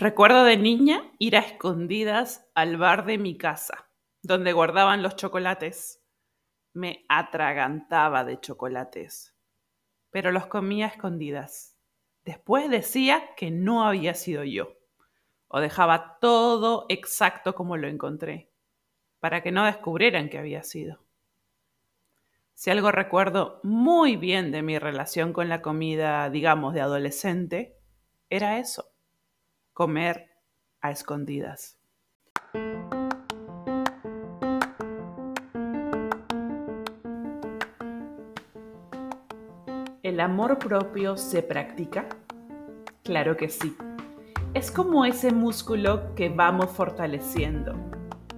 Recuerdo de niña ir a escondidas al bar de mi casa, donde guardaban los chocolates. Me atragantaba de chocolates, pero los comía a escondidas. Después decía que no había sido yo, o dejaba todo exacto como lo encontré, para que no descubrieran que había sido. Si algo recuerdo muy bien de mi relación con la comida, digamos, de adolescente, era eso comer a escondidas. ¿El amor propio se practica? Claro que sí. Es como ese músculo que vamos fortaleciendo,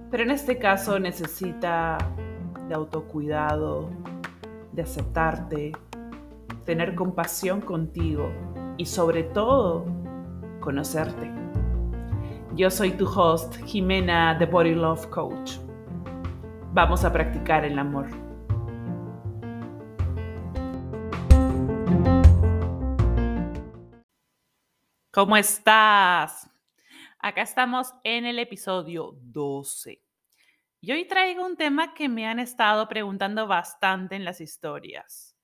pero en este caso necesita de autocuidado, de aceptarte, tener compasión contigo y sobre todo conocerte. Yo soy tu host, Jimena, The Body Love Coach. Vamos a practicar el amor. ¿Cómo estás? Acá estamos en el episodio 12. Y hoy traigo un tema que me han estado preguntando bastante en las historias.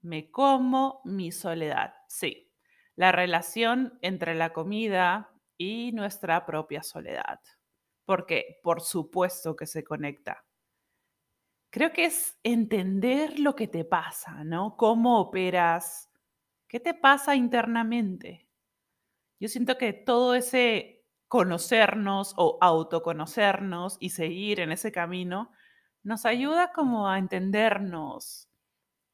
Me como mi soledad. Sí, la relación entre la comida y nuestra propia soledad. Porque por supuesto que se conecta. Creo que es entender lo que te pasa, ¿no? Cómo operas, qué te pasa internamente. Yo siento que todo ese conocernos o autoconocernos y seguir en ese camino nos ayuda como a entendernos,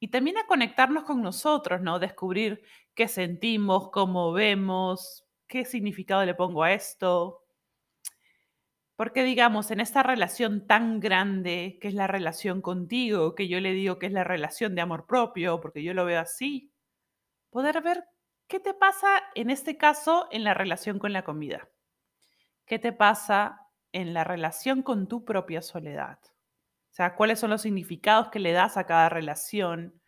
y también a conectarnos con nosotros, ¿no? Descubrir qué sentimos, cómo vemos, qué significado le pongo a esto. Porque digamos, en esta relación tan grande que es la relación contigo, que yo le digo que es la relación de amor propio, porque yo lo veo así, poder ver qué te pasa en este caso en la relación con la comida. ¿Qué te pasa en la relación con tu propia soledad? O sea, cuáles son los significados que le das a cada relación,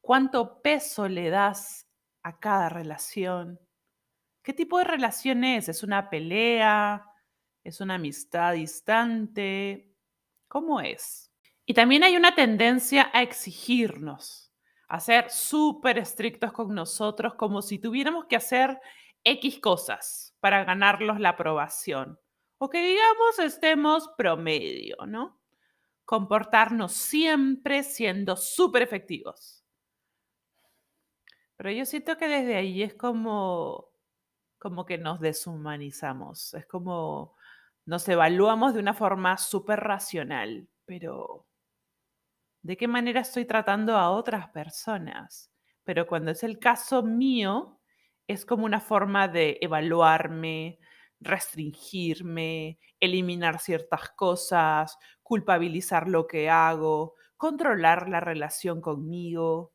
cuánto peso le das a cada relación, qué tipo de relación es, es una pelea, es una amistad distante, ¿cómo es? Y también hay una tendencia a exigirnos, a ser súper estrictos con nosotros, como si tuviéramos que hacer X cosas para ganarlos la aprobación. O que digamos estemos promedio, ¿no? comportarnos siempre siendo súper efectivos. Pero yo siento que desde ahí es como, como que nos deshumanizamos, es como nos evaluamos de una forma súper racional, pero ¿de qué manera estoy tratando a otras personas? Pero cuando es el caso mío, es como una forma de evaluarme, restringirme, eliminar ciertas cosas, culpabilizar lo que hago, controlar la relación conmigo.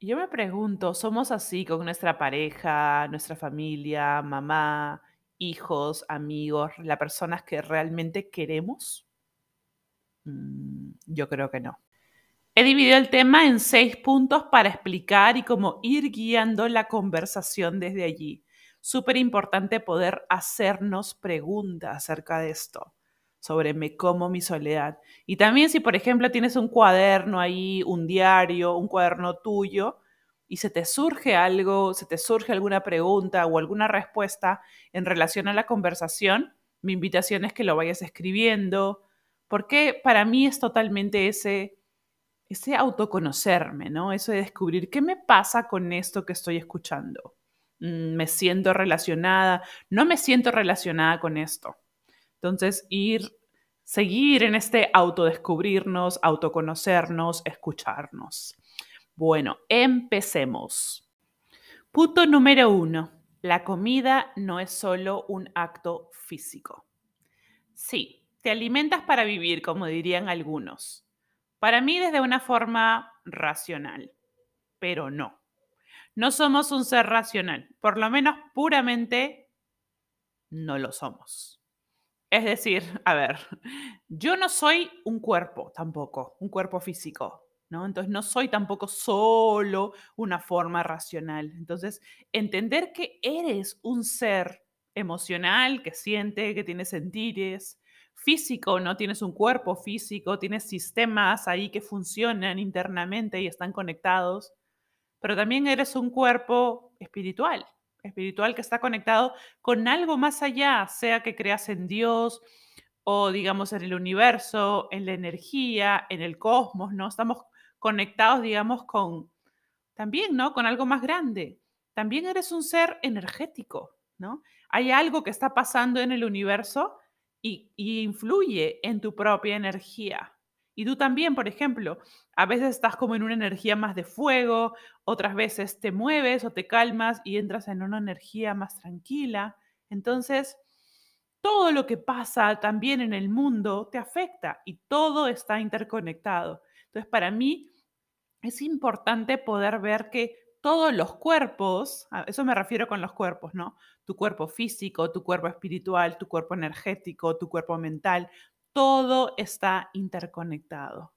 Yo me pregunto, ¿somos así con nuestra pareja, nuestra familia, mamá, hijos, amigos, las personas que realmente queremos? Mm, yo creo que no. He dividido el tema en seis puntos para explicar y cómo ir guiando la conversación desde allí súper importante poder hacernos preguntas acerca de esto, sobre me como mi soledad. Y también si, por ejemplo, tienes un cuaderno ahí, un diario, un cuaderno tuyo, y se te surge algo, se te surge alguna pregunta o alguna respuesta en relación a la conversación, mi invitación es que lo vayas escribiendo, porque para mí es totalmente ese, ese autoconocerme, ¿no? Eso de descubrir qué me pasa con esto que estoy escuchando. Mm, me siento relacionada, no me siento relacionada con esto. Entonces, ir, seguir en este autodescubrirnos, autoconocernos, escucharnos. Bueno, empecemos. Punto número uno. La comida no es solo un acto físico. Sí, te alimentas para vivir, como dirían algunos. Para mí desde una forma racional, pero no. No somos un ser racional, por lo menos puramente no lo somos. Es decir, a ver, yo no soy un cuerpo tampoco, un cuerpo físico. ¿no? Entonces no soy tampoco solo una forma racional. Entonces, entender que eres un ser emocional, que siente, que tiene sentires, físico, ¿no? Tienes un cuerpo físico, tienes sistemas ahí que funcionan internamente y están conectados, pero también eres un cuerpo espiritual, espiritual que está conectado con algo más allá, sea que creas en Dios o digamos en el universo, en la energía, en el cosmos, ¿no? Estamos conectados, digamos, con también, ¿no? Con algo más grande. También eres un ser energético, ¿no? Hay algo que está pasando en el universo y, y influye en tu propia energía. Y tú también, por ejemplo, a veces estás como en una energía más de fuego, otras veces te mueves o te calmas y entras en una energía más tranquila. Entonces, todo lo que pasa también en el mundo te afecta y todo está interconectado. Entonces, para mí es importante poder ver que todos los cuerpos, a eso me refiero con los cuerpos, ¿no? Tu cuerpo físico, tu cuerpo espiritual, tu cuerpo energético, tu cuerpo mental, todo está interconectado.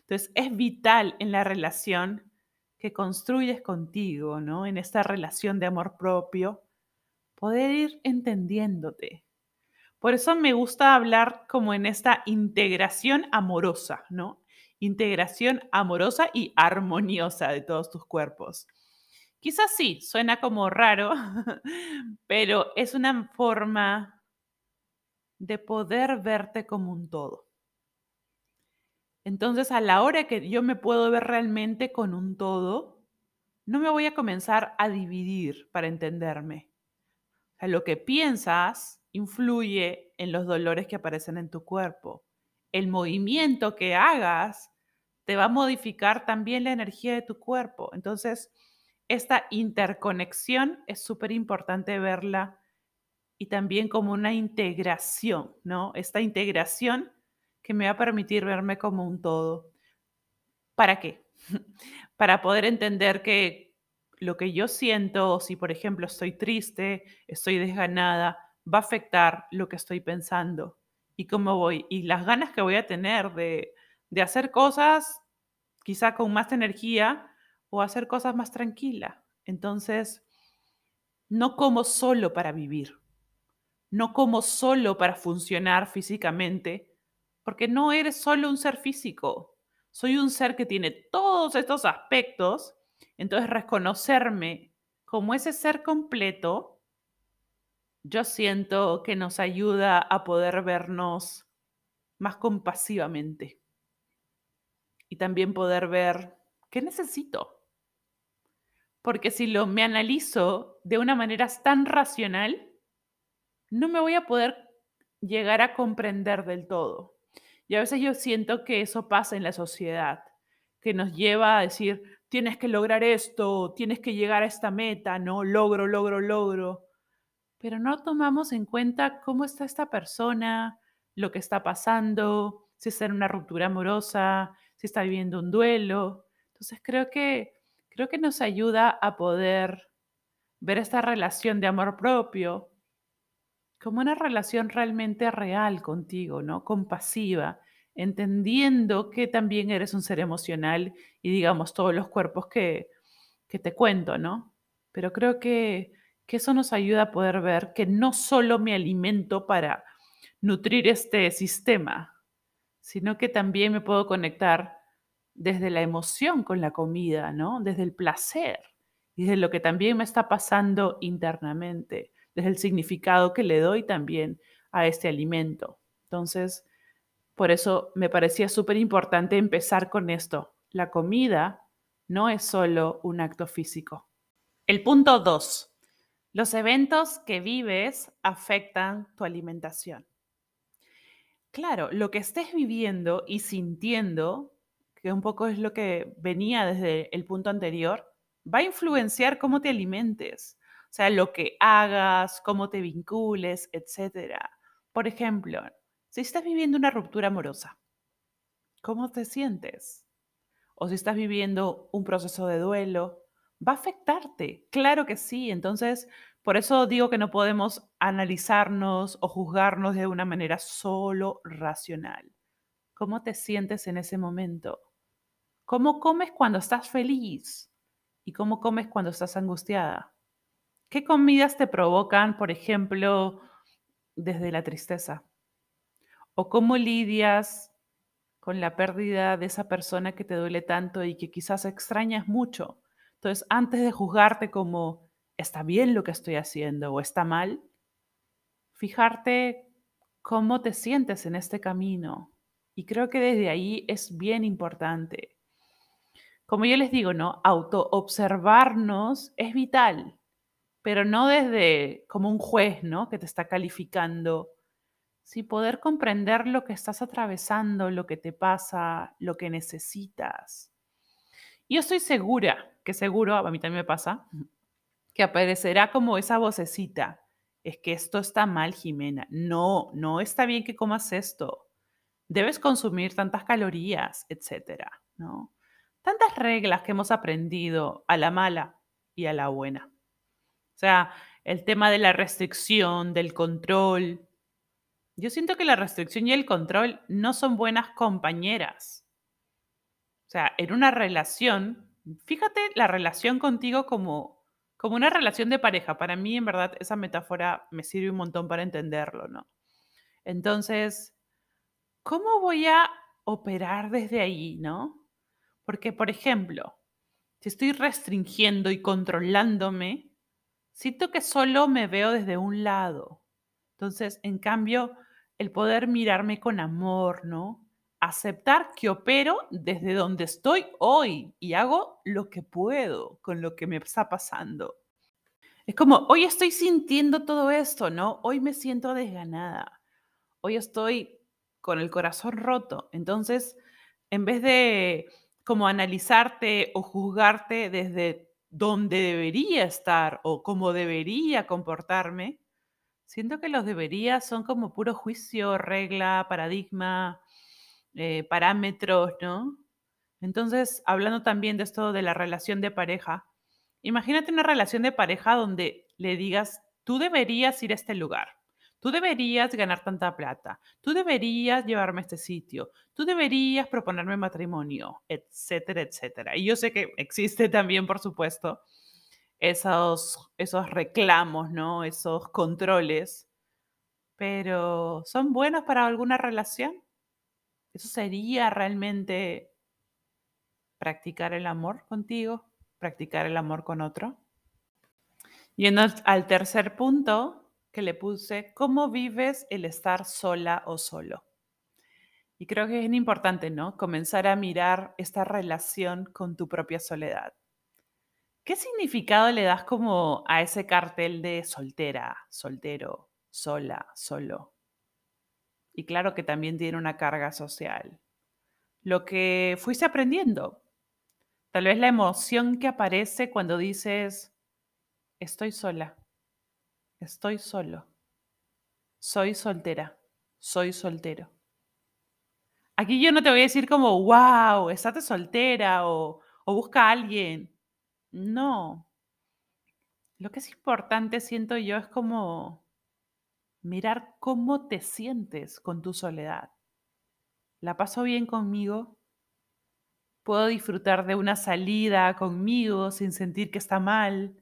Entonces, es vital en la relación que construyes contigo, ¿no? En esta relación de amor propio, poder ir entendiéndote. Por eso me gusta hablar como en esta integración amorosa, ¿no? integración amorosa y armoniosa de todos tus cuerpos. Quizás sí, suena como raro, pero es una forma de poder verte como un todo. Entonces, a la hora que yo me puedo ver realmente con un todo, no me voy a comenzar a dividir para entenderme. O lo que piensas influye en los dolores que aparecen en tu cuerpo. El movimiento que hagas te va a modificar también la energía de tu cuerpo. Entonces, esta interconexión es súper importante verla y también como una integración, ¿no? Esta integración que me va a permitir verme como un todo. ¿Para qué? Para poder entender que lo que yo siento, si por ejemplo estoy triste, estoy desganada, va a afectar lo que estoy pensando y cómo voy y las ganas que voy a tener de, de hacer cosas quizá con más energía o hacer cosas más tranquila. Entonces, no como solo para vivir, no como solo para funcionar físicamente, porque no eres solo un ser físico, soy un ser que tiene todos estos aspectos, entonces reconocerme como ese ser completo, yo siento que nos ayuda a poder vernos más compasivamente y también poder ver qué necesito. Porque si lo me analizo de una manera tan racional, no me voy a poder llegar a comprender del todo. Y a veces yo siento que eso pasa en la sociedad, que nos lleva a decir, tienes que lograr esto, tienes que llegar a esta meta, ¿no? Logro, logro, logro. Pero no tomamos en cuenta cómo está esta persona, lo que está pasando, si está en una ruptura amorosa, si está viviendo un duelo. Entonces creo que, creo que nos ayuda a poder ver esta relación de amor propio como una relación realmente real contigo, ¿no? Compasiva, entendiendo que también eres un ser emocional y digamos todos los cuerpos que, que te cuento, ¿no? Pero creo que, que eso nos ayuda a poder ver que no solo me alimento para nutrir este sistema, sino que también me puedo conectar desde la emoción con la comida, ¿no? Desde el placer y desde lo que también me está pasando internamente, desde el significado que le doy también a este alimento. Entonces, por eso me parecía súper importante empezar con esto. La comida no es solo un acto físico. El punto dos, los eventos que vives afectan tu alimentación. Claro, lo que estés viviendo y sintiendo, que un poco es lo que venía desde el punto anterior, va a influenciar cómo te alimentes, o sea, lo que hagas, cómo te vincules, etc. Por ejemplo, si estás viviendo una ruptura amorosa, ¿cómo te sientes? O si estás viviendo un proceso de duelo, va a afectarte, claro que sí. Entonces, por eso digo que no podemos analizarnos o juzgarnos de una manera solo racional. ¿Cómo te sientes en ese momento? ¿Cómo comes cuando estás feliz? ¿Y cómo comes cuando estás angustiada? ¿Qué comidas te provocan, por ejemplo, desde la tristeza? ¿O cómo lidias con la pérdida de esa persona que te duele tanto y que quizás extrañas mucho? Entonces, antes de juzgarte como está bien lo que estoy haciendo o está mal, fijarte cómo te sientes en este camino. Y creo que desde ahí es bien importante. Como yo les digo, ¿no? Auto-observarnos es vital, pero no desde como un juez, ¿no? Que te está calificando, sí poder comprender lo que estás atravesando, lo que te pasa, lo que necesitas. Y yo estoy segura, que seguro, a mí también me pasa, que aparecerá como esa vocecita es que esto está mal, Jimena. No, no está bien que comas esto. Debes consumir tantas calorías, etcétera, ¿no? Tantas reglas que hemos aprendido a la mala y a la buena. Sea, el tema de la restricción, del control. Yo siento que la restricción y el control no son buenas compañeras. O sea, en una relación, fíjate la relación contigo como como una relación de pareja. Para mí, en verdad, esa metáfora me sirve un montón para entenderlo, ¿no? Entonces, ¿cómo voy a operar desde ahí, no? Porque, por ejemplo, si estoy restringiendo y controlándome, siento que solo me veo desde un lado. Entonces, en cambio, el poder mirarme con amor, ¿no? aceptar que opero desde donde estoy hoy y hago lo que puedo con lo que me está pasando. Es como, hoy estoy sintiendo todo esto, ¿no? Hoy me siento desganada. Hoy estoy con el corazón roto. Entonces, en vez de como analizarte o juzgarte desde donde debería estar o cómo debería comportarme, siento que los deberías son como puro juicio, regla, paradigma, eh, parámetros, ¿no? Entonces, hablando también de esto de la relación de pareja, imagínate una relación de pareja donde le digas, tú deberías ir a este lugar, tú deberías ganar tanta plata, tú deberías llevarme a este sitio, tú deberías proponerme matrimonio, etcétera, etcétera. Y yo sé que existe también, por supuesto, esos, esos reclamos, ¿no? Esos controles, pero ¿son buenos para alguna relación? ¿Eso sería realmente practicar el amor contigo? ¿Practicar el amor con otro? Yendo al tercer punto que le puse, ¿cómo vives el estar sola o solo? Y creo que es importante, ¿no? Comenzar a mirar esta relación con tu propia soledad. ¿Qué significado le das como a ese cartel de soltera, soltero, sola, solo? y claro que también tiene una carga social. Lo que fuiste aprendiendo. Tal vez la emoción que aparece cuando dices, estoy sola, estoy solo, soy soltera, soy soltero. Aquí yo no te voy a decir como, wow, estate soltera o, o busca a alguien. No. Lo que es importante, siento yo, es como mirar cómo te sientes con tu soledad. ¿La paso bien conmigo? ¿Puedo disfrutar de una salida conmigo sin sentir que está mal?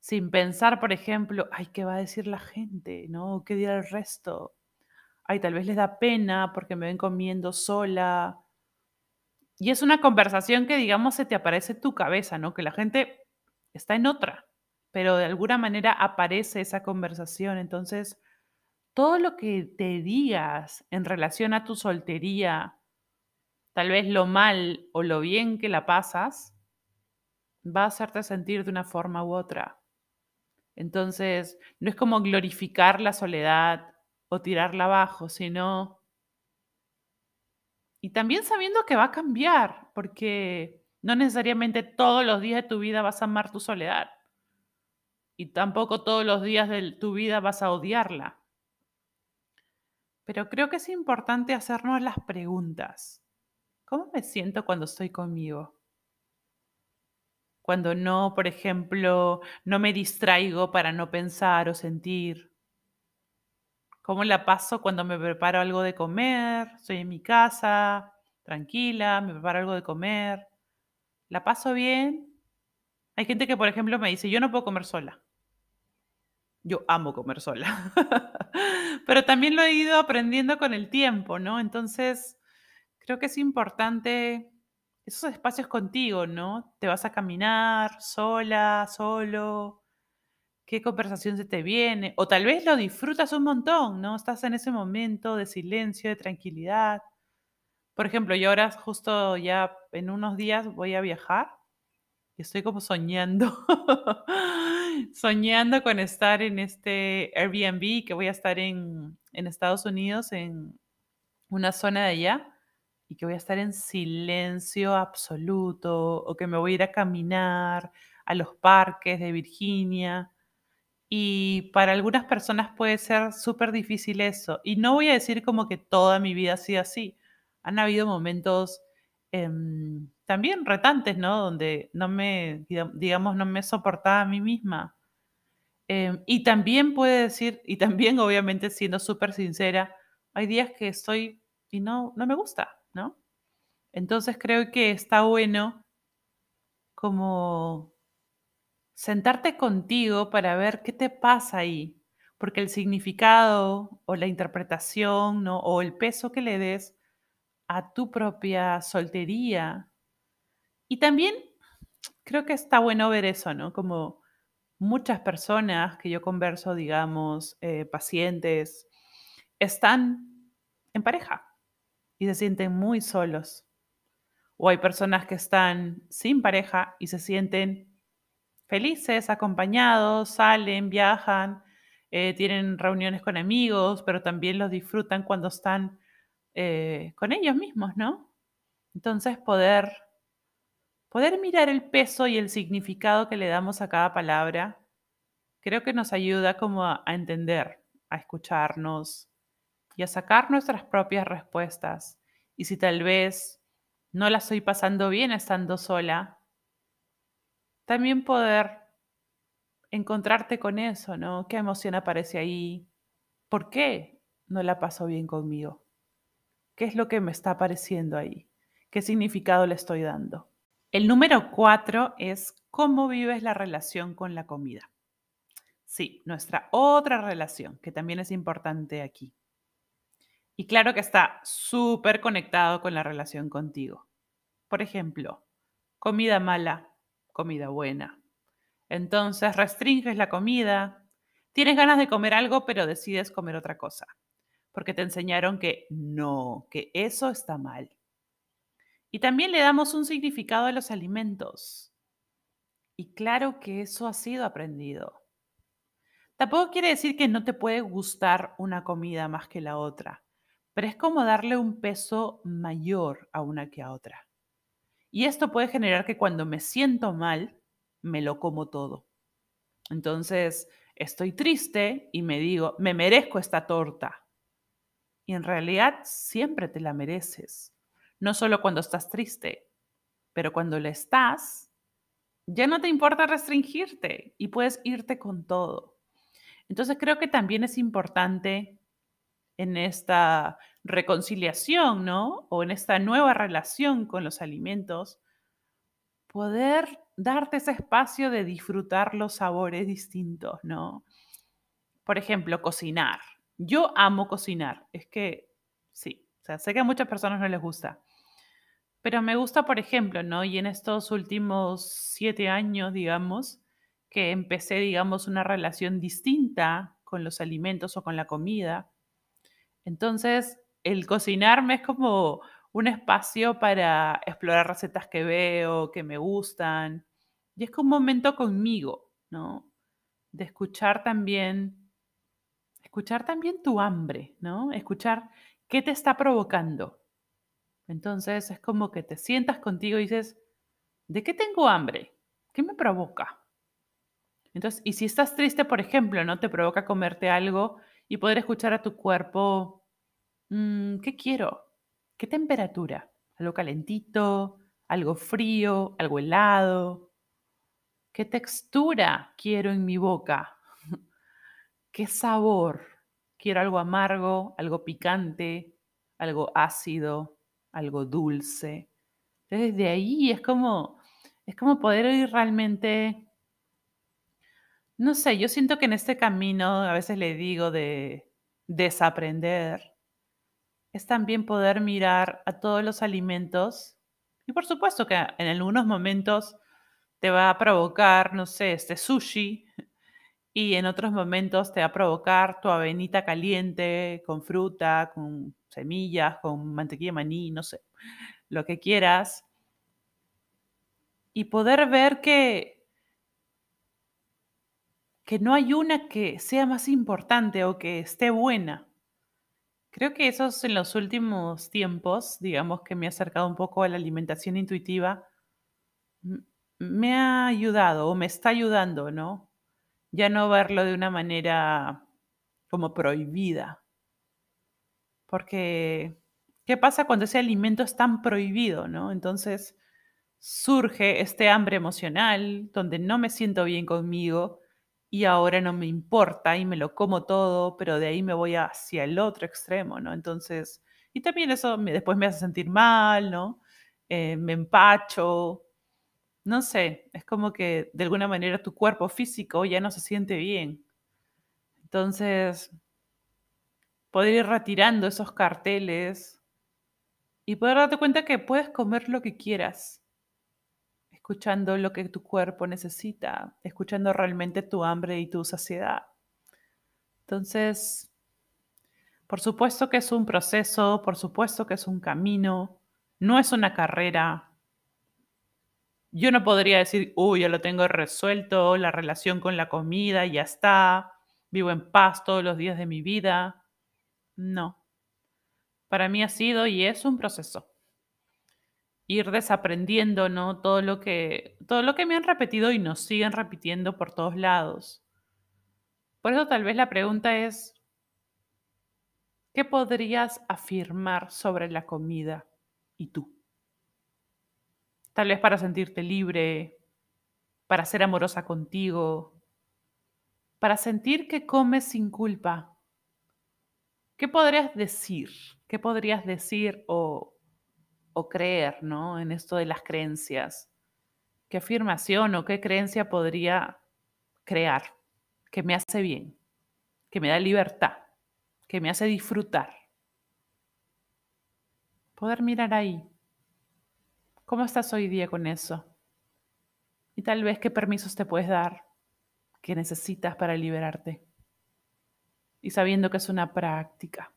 Sin pensar, por ejemplo, ay, ¿qué va a decir la gente? ¿No? ¿Qué dirá el resto? Ay, tal vez les da pena porque me ven comiendo sola. Y es una conversación que, digamos, se te aparece en tu cabeza, ¿no? Que la gente está en otra, pero de alguna manera aparece esa conversación. Entonces, todo lo que te digas en relación a tu soltería, tal vez lo mal o lo bien que la pasas, va a hacerte sentir de una forma u otra. Entonces, no es como glorificar la soledad o tirarla abajo, sino... Y también sabiendo que va a cambiar, porque no necesariamente todos los días de tu vida vas a amar tu soledad. Y tampoco todos los días de tu vida vas a odiarla. Pero creo que es importante hacernos las preguntas. ¿Cómo me siento cuando estoy conmigo? Cuando no, por ejemplo, no me distraigo para no pensar o sentir. ¿Cómo la paso cuando me preparo algo de comer? Estoy en mi casa, tranquila, me preparo algo de comer. la paso bien. Hay gente que, por ejemplo, me dice, yo no puedo comer sola. Yo amo comer sola. Pero también lo he ido aprendiendo con el tiempo, ¿no? Entonces, creo que es importante esos espacios contigo, ¿no? Te vas a caminar sola, solo, qué conversación se te viene, o tal vez lo disfrutas un montón, ¿no? Estás en ese momento de silencio, de tranquilidad. Por ejemplo, yo ahora justo ya en unos días voy a viajar y estoy como soñando, soñando con estar en este Airbnb, que voy a estar en, Estados Unidos, en una zona de allá y que voy a estar en silencio absoluto o que me voy a ir a caminar a los parques de Virginia. Y para algunas personas puede ser súper difícil eso. Y no voy a decir como que toda mi vida ha sido así. Han habido momentos em, también retantes, ¿no? Donde no me, digamos, no me soportaba a mí misma. Em, y también puede decir, y también obviamente siendo súper sincera, hay días que estoy y no, no me gusta. Entonces creo que está bueno como sentarte contigo para ver qué te pasa ahí, porque el significado o la interpretación, ¿no? O el peso que le des a tu propia soltería. Y también creo que está bueno ver eso, ¿no? Como muchas personas que yo converso, digamos, eh, pacientes, están en pareja, y se sienten muy solos. O hay personas que están sin pareja y se sienten felices, acompañados, salen, viajan, eh, tienen reuniones con amigos, pero también los disfrutan cuando están eh, con ellos mismos, ¿no? Entonces poder, poder mirar el peso y el significado que le damos a cada palabra, creo que nos ayuda como a entender, a escucharnos, y a sacar nuestras propias respuestas. Y si tal vez no la estoy pasando bien estando sola, también poder encontrarte con eso, ¿no? ¿Qué emoción aparece ahí? ¿Por qué no la paso bien conmigo? ¿Qué es lo que me está apareciendo ahí? ¿Qué significado le estoy dando? El número cuatro es cómo vives la relación con la comida. Sí, nuestra otra relación, que también es importante aquí. Y claro que está súper conectado con la relación contigo. Por ejemplo, comida mala, comida buena. Entonces restringes la comida, tienes ganas de comer algo, pero decides comer otra cosa, porque te enseñaron que no, que eso está mal. Y también le damos un significado a los alimentos. Y claro que eso ha sido aprendido. Tampoco quiere decir que no te puede gustar una comida más que la otra pero es como darle un peso mayor a una que a otra. Y esto puede generar que cuando me siento mal, me lo como todo. Entonces, estoy triste y me digo, me merezco esta torta. Y en realidad siempre te la mereces. No solo cuando estás triste, pero cuando le estás, ya no te importa restringirte y puedes irte con todo. Entonces creo que también es importante en esta reconciliación, ¿no? O en esta nueva relación con los alimentos, poder darte ese espacio de disfrutar los sabores distintos, ¿no? Por ejemplo, cocinar. Yo amo cocinar. Es que, sí, o sea, sé que a muchas personas no les gusta. Pero me gusta, por ejemplo, ¿no? Y en estos últimos siete años, digamos, que empecé, digamos, una relación distinta con los alimentos o con la comida, entonces, el cocinarme es como un espacio para explorar recetas que veo, que me gustan. Y es como un momento conmigo, ¿no? De escuchar también, escuchar también tu hambre, ¿no? Escuchar qué te está provocando. Entonces es como que te sientas contigo y dices, ¿de qué tengo hambre? ¿Qué me provoca? Entonces, y si estás triste, por ejemplo, ¿no? Te provoca comerte algo y poder escuchar a tu cuerpo, mm, ¿qué quiero? ¿Qué temperatura? ¿Algo calentito? ¿Algo frío? ¿Algo helado? ¿Qué textura quiero en mi boca? ¿Qué sabor? ¿Quiero algo amargo, algo picante, algo ácido, algo dulce? Entonces, de ahí es como Es como poder ir realmente, no sé, yo siento que en este camino, a veces le digo de desaprender, es también poder mirar a todos los alimentos y por supuesto que en algunos momentos te va a provocar, no sé, este sushi y en otros momentos te va a provocar tu avenita caliente con fruta, con semillas, con mantequilla de maní, no sé, lo que quieras. Y poder ver que, que no hay una que sea más importante o que esté buena. Creo que eso es en los últimos tiempos, digamos que me ha acercado un poco a la alimentación intuitiva, me ha ayudado o me está ayudando, ¿no? Ya no verlo de una manera como prohibida. Porque, ¿qué pasa cuando ese alimento es tan prohibido, ¿no? Entonces surge este hambre emocional donde no me siento bien conmigo y ahora no me importa y me lo como todo, pero de ahí me voy hacia el otro extremo, ¿no? Entonces, y también eso me, después me hace sentir mal, ¿no? Eh, me empacho, no sé, es como que de alguna manera tu cuerpo físico ya no se siente bien. Entonces, poder ir retirando esos carteles y poder darte cuenta que puedes comer lo que quieras, escuchando lo que tu cuerpo necesita, escuchando realmente tu hambre y tu saciedad. Entonces, por supuesto que es un proceso, por supuesto que es un camino, no es una carrera, yo no podría decir, uy, ya lo tengo resuelto, la relación con la comida, ya está, vivo en paz todos los días de mi vida. No. Para mí ha sido y es un proceso. Ir desaprendiendo, ¿no? Todo lo que, todo lo que me han repetido y nos siguen repitiendo por todos lados. Por eso tal vez la pregunta es, ¿qué podrías afirmar sobre la comida y tú? Tal vez para sentirte libre, para ser amorosa contigo, para sentir que comes sin culpa. ¿Qué podrías decir? ¿Qué podrías decir o, o creer ¿no? en esto de las creencias? ¿Qué afirmación o qué creencia podría crear que me hace bien, que me da libertad, que me hace disfrutar? Poder mirar ahí ¿Cómo estás hoy día con eso? Y tal vez qué permisos te puedes dar que necesitas para liberarte. Y sabiendo que es una práctica.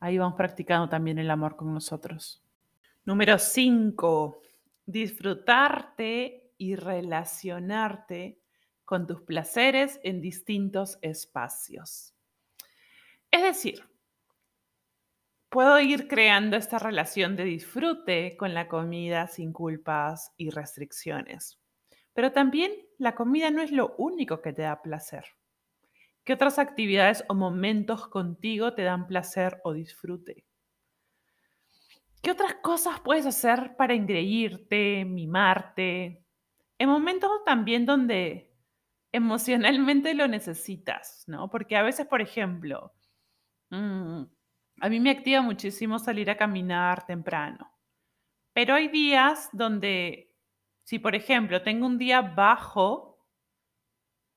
Ahí vamos practicando también el amor con nosotros. Número 5. Disfrutarte y relacionarte con tus placeres en distintos espacios. Es decir, puedo ir creando esta relación de disfrute con la comida sin culpas y restricciones. Pero también la comida no es lo único que te da placer. ¿Qué otras actividades o momentos contigo te dan placer o disfrute? ¿Qué otras cosas puedes hacer para engreírte, mimarte? En momentos también donde emocionalmente lo necesitas, ¿no? Porque a veces, por ejemplo, mmm, a mí me activa muchísimo salir a caminar temprano, pero hay días donde, si por ejemplo tengo un día bajo,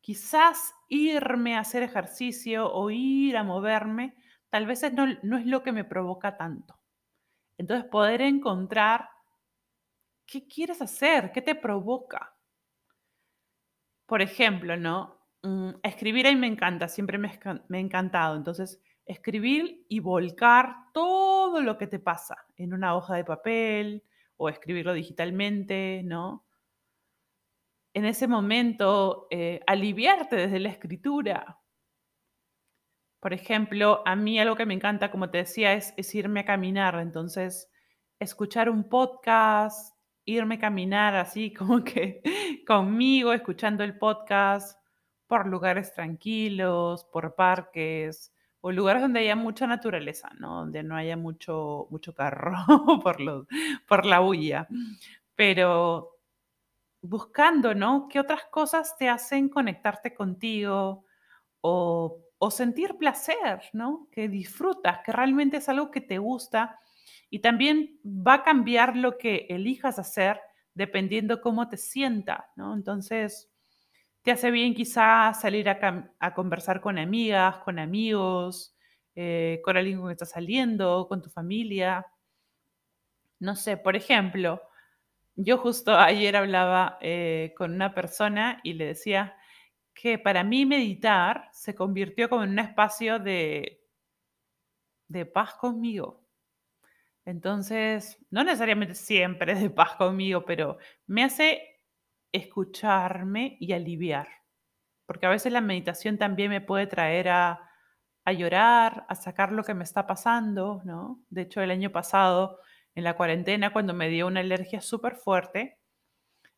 quizás irme a hacer ejercicio o ir a moverme, tal vez no, no es lo que me provoca tanto. Entonces poder encontrar qué quieres hacer, qué te provoca. Por ejemplo, ¿no? Mm, escribir ahí me encanta, siempre me, ha encantado. Entonces, escribir y volcar todo lo que te pasa en una hoja de papel o escribirlo digitalmente, ¿no? En ese momento, eh, aliviarte desde la escritura. Por ejemplo, a mí algo que me encanta, como te decía, es, irme a caminar. Entonces, escuchar un podcast, irme a caminar así como que conmigo, escuchando el podcast por lugares tranquilos, por parques, o lugares donde haya mucha naturaleza, ¿no? Donde no haya mucho, mucho carro por, por la bulla. Pero buscando, ¿no? ¿Qué otras cosas te hacen conectarte contigo o, o sentir placer, ¿no? Que disfrutas, que realmente es algo que te gusta y también va a cambiar lo que elijas hacer dependiendo cómo te sienta, ¿no? Entonces, te hace bien quizás salir a, conversar con amigas, con amigos, eh, con alguien con estás saliendo, con tu familia. No sé, por ejemplo, yo justo ayer hablaba eh, con una persona y le decía que para mí meditar se convirtió como en un espacio de, de paz conmigo. Entonces, no necesariamente siempre de paz conmigo, pero me hace escucharme y aliviar. Porque a veces la meditación también me puede traer a, a llorar, a sacar lo que me está pasando, ¿no? De hecho, el año pasado en la cuarentena cuando me dio una alergia súper fuerte.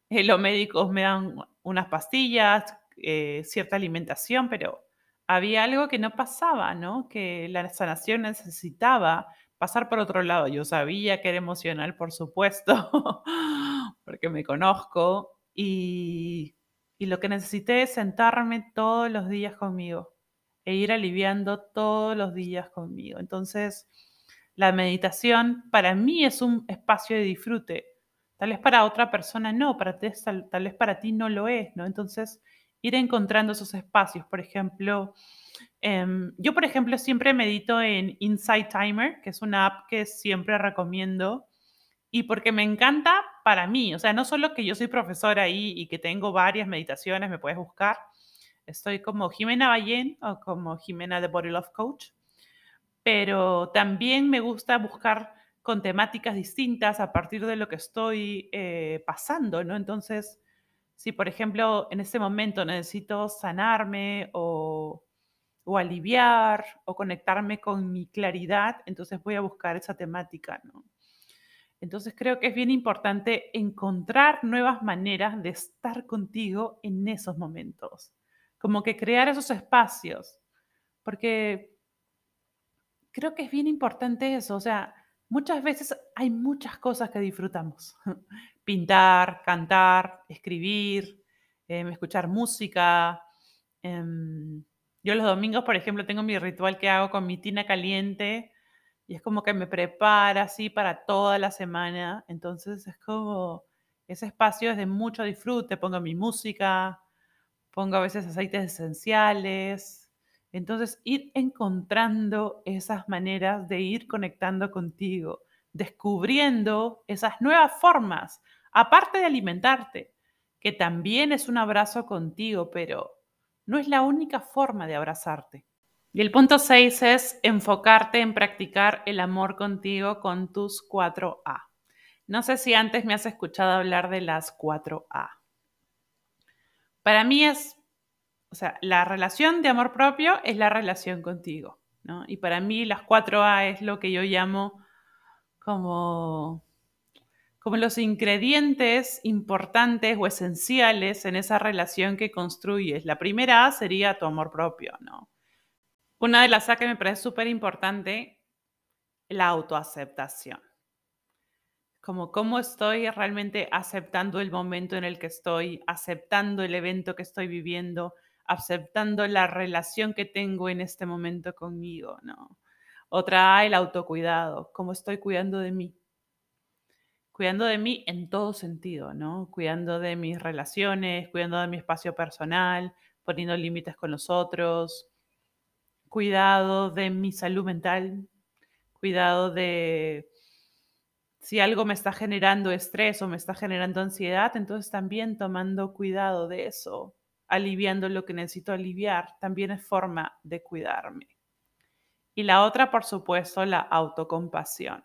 Eh, los médicos me dan unas pastillas, eh, cierta alimentación, pero había algo que no pasaba, ¿no? Que la sanación necesitaba pasar por otro lado. Yo sabía que era emocional, por supuesto, porque me conozco, y, lo que necesité es sentarme todos los días conmigo e ir aliviando todos los días conmigo. Entonces, la meditación para mí es un espacio de disfrute. Tal vez para otra persona no, para ti, tal, vez para ti no lo es, ¿no? Entonces, ir encontrando esos espacios. Por ejemplo, em, yo, por ejemplo, siempre medito en Insight Timer, que es una app que siempre recomiendo y porque me encanta para mí. O sea, no solo que yo soy profesora ahí y que tengo varias meditaciones, me puedes buscar. Estoy como Jimena Ballén o como Jimena de Body Love Coach pero también me gusta buscar con temáticas distintas a partir de lo que estoy eh, pasando, ¿no? Entonces, si por ejemplo en este momento necesito sanarme o, o aliviar o conectarme con mi claridad, entonces voy a buscar esa temática, ¿no? Entonces creo que es bien importante encontrar nuevas maneras de estar contigo en esos momentos, como que crear esos espacios, porque creo que es bien importante eso. O sea, muchas veces hay muchas cosas que disfrutamos. Pintar, cantar, escribir, em, escuchar música. Em, yo los domingos, por ejemplo, tengo mi ritual que hago con mi tina caliente y es como que me prepara así para toda la semana. Entonces es como, ese espacio es de mucho disfrute. Pongo mi música, pongo a veces aceites esenciales, entonces, ir encontrando esas maneras de ir conectando contigo, descubriendo esas nuevas formas, aparte de alimentarte, que también es un abrazo contigo, pero no es la única forma de abrazarte. Y el punto 6 es enfocarte en practicar el amor contigo con tus 4A. No sé si antes me has escuchado hablar de las 4A. Para mí es o sea, la relación de amor propio es la relación contigo, ¿no? Y para mí las 4A es lo que yo llamo como, como los ingredientes importantes o esenciales en esa relación que construyes. La primera A sería tu amor propio, ¿no? Una de las A que me parece súper importante, la autoaceptación. Como cómo estoy realmente aceptando el momento en el que estoy, aceptando el evento que estoy viviendo, aceptando la relación que tengo en este momento conmigo, ¿no? Otra, el autocuidado, cómo estoy cuidando de mí. Cuidando de mí en todo sentido, ¿no? Cuidando de mis relaciones, cuidando de mi espacio personal, poniendo límites con los otros, cuidado de mi salud mental, cuidado de si algo me está generando estrés o me está generando ansiedad, entonces también tomando cuidado de eso, aliviando lo que necesito aliviar, también es forma de cuidarme. Y la otra, por supuesto, la autocompasión.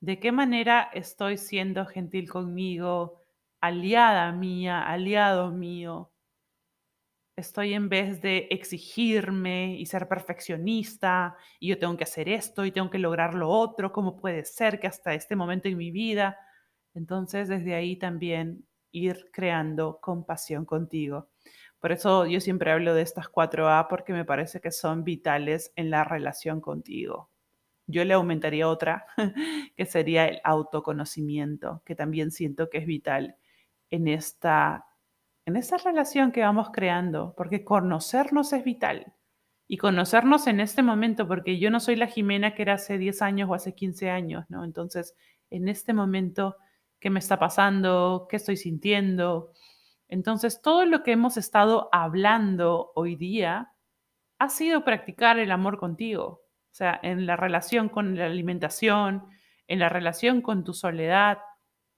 ¿De qué manera estoy siendo gentil conmigo, aliada mía, aliado mío? Estoy en vez de exigirme y ser perfeccionista y yo tengo que hacer esto y tengo que lograr lo otro, ¿cómo puede ser que hasta este momento en mi vida? Entonces, desde ahí también ir creando compasión contigo. Por eso yo siempre hablo de estas cuatro A porque me parece que son vitales en la relación contigo. Yo le aumentaría otra, que sería el autoconocimiento, que también siento que es vital en esta, en esta relación que vamos creando, porque conocernos es vital. Y conocernos en este momento, porque yo no soy la Jimena que era hace 10 años o hace 15 años, ¿no? Entonces, en este momento qué me está pasando, qué estoy sintiendo. Entonces, todo lo que hemos estado hablando hoy día ha sido practicar el amor contigo, sea, en la relación con la alimentación, en la relación con tu soledad.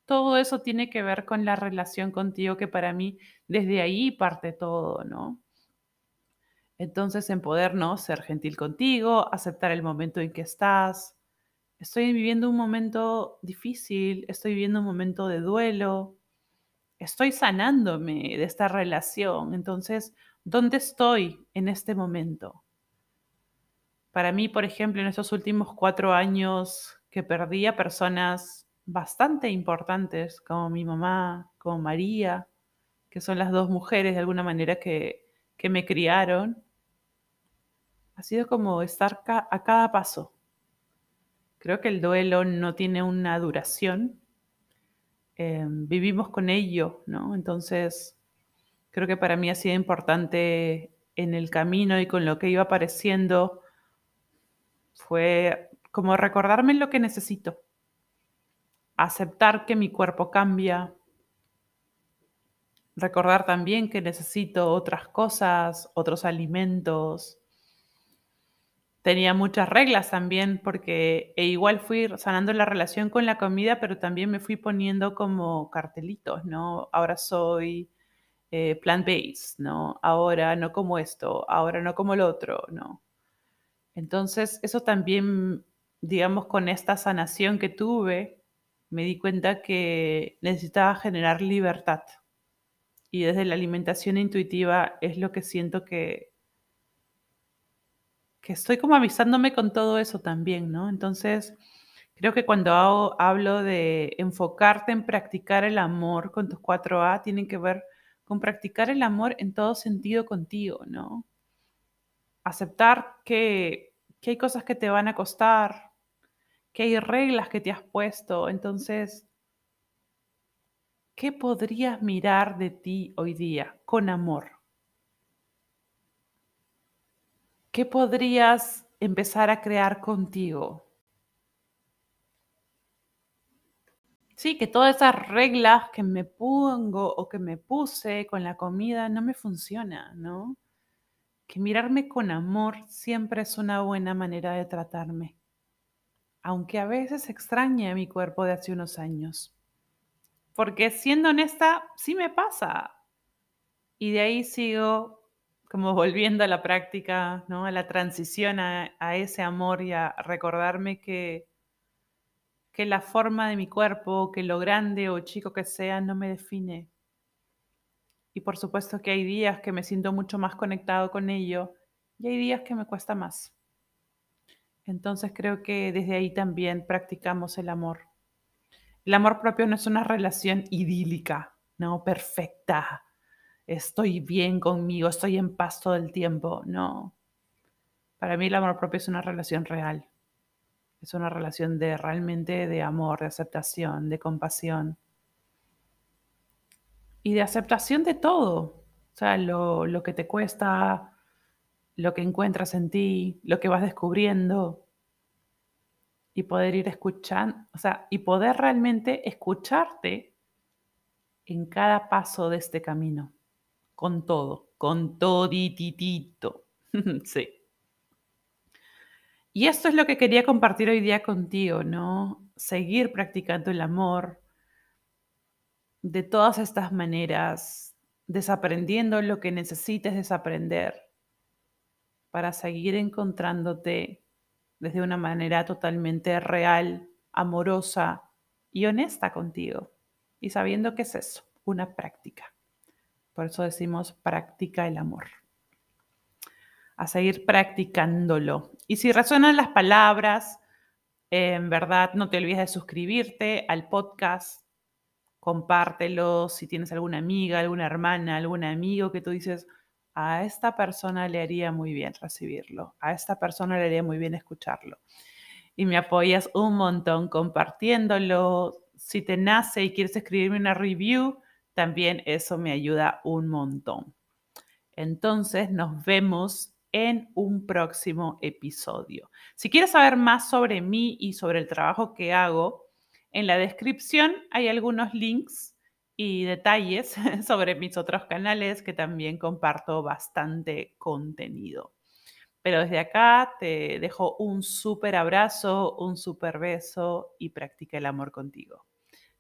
Todo eso tiene que ver con la relación contigo, que para mí desde ahí parte todo, ¿no? Entonces, en poder, ¿no? Ser gentil contigo, aceptar el momento en que estás. Estoy viviendo un momento difícil, estoy viviendo un momento de duelo, estoy sanándome de esta relación. Entonces, ¿dónde estoy en este momento? Para mí, por ejemplo, en estos últimos cuatro años que perdí a personas bastante importantes, como mi mamá, como María, que son las dos mujeres de alguna manera que, me criaron, ha sido como estar a cada paso. Creo que el duelo no tiene una duración, Em, vivimos con ello, ¿no? Entonces, creo que para mí ha sido importante en el camino y con lo que iba apareciendo, fue como recordarme lo que necesito, aceptar que mi cuerpo cambia, recordar también que necesito otras cosas, otros alimentos, tenía muchas reglas también, porque e igual fui sanando la relación con la comida, pero también me fui poniendo como cartelitos, ¿no? Ahora soy eh, plant-based, ¿no? Ahora no como esto, ahora no como lo otro, ¿no? Entonces, eso también, digamos, con esta sanación que tuve, me di cuenta que necesitaba generar libertad. Y desde la alimentación intuitiva es lo que siento que, que estoy como avisándome con todo eso también, ¿no? Entonces, creo que cuando hablo de enfocarte en practicar el amor con tus 4A, tienen que ver con practicar el amor en todo sentido contigo, ¿no? Aceptar que, que hay cosas que te van a costar, que hay reglas que te has puesto. Entonces, ¿qué podrías mirar de ti hoy día con amor? ¿qué podrías empezar a crear contigo? Sí, que todas esas reglas que me pongo o que me puse con la comida no me funciona, ¿no? Que mirarme con amor siempre es una buena manera de tratarme, aunque a veces extrañe a mi cuerpo de hace unos años. Porque siendo honesta, sí me pasa. Y de ahí sigo como volviendo a la práctica, ¿no? a la transición a, ese amor y a recordarme que, que la forma de mi cuerpo, que lo grande o chico que sea, no me define. Y por supuesto que hay días que me siento mucho más conectado con ello y hay días que me cuesta más. Entonces creo que desde ahí también practicamos el amor. El amor propio no es una relación idílica, no perfecta, estoy bien conmigo, estoy en paz todo el tiempo. No. Para mí el amor propio es una relación real. Es una relación de realmente de amor, de aceptación, de compasión. Y de aceptación de todo. O sea, lo, lo que te cuesta, lo que encuentras en ti, lo que vas descubriendo. Y poder ir escuchando, o sea, y poder realmente escucharte en cada paso de este camino con todo, con todititito. sí. Y esto es lo que quería compartir hoy día contigo, ¿no? Seguir practicando el amor de todas estas maneras, desaprendiendo lo que necesites desaprender para seguir encontrándote desde una manera totalmente real, amorosa y honesta contigo. Y sabiendo que es eso, una práctica. Por eso decimos practica el amor. A seguir practicándolo. Y si resuenan las palabras, en verdad no te olvides de suscribirte al podcast, compártelo si tienes alguna amiga, alguna hermana, algún amigo que tú dices, a esta persona le haría muy bien recibirlo, a esta persona le haría muy bien escucharlo. Y me apoyas un montón compartiéndolo. Si te nace y quieres escribirme una review, también eso me ayuda un montón. Entonces nos vemos en un próximo episodio. Si quieres saber más sobre mí y sobre el trabajo que hago, En la descripción hay algunos links y detalles sobre mis otros canales que también comparto bastante contenido. Pero desde acá te dejo un súper abrazo, un súper beso y practica el amor contigo.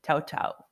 Chao, chao.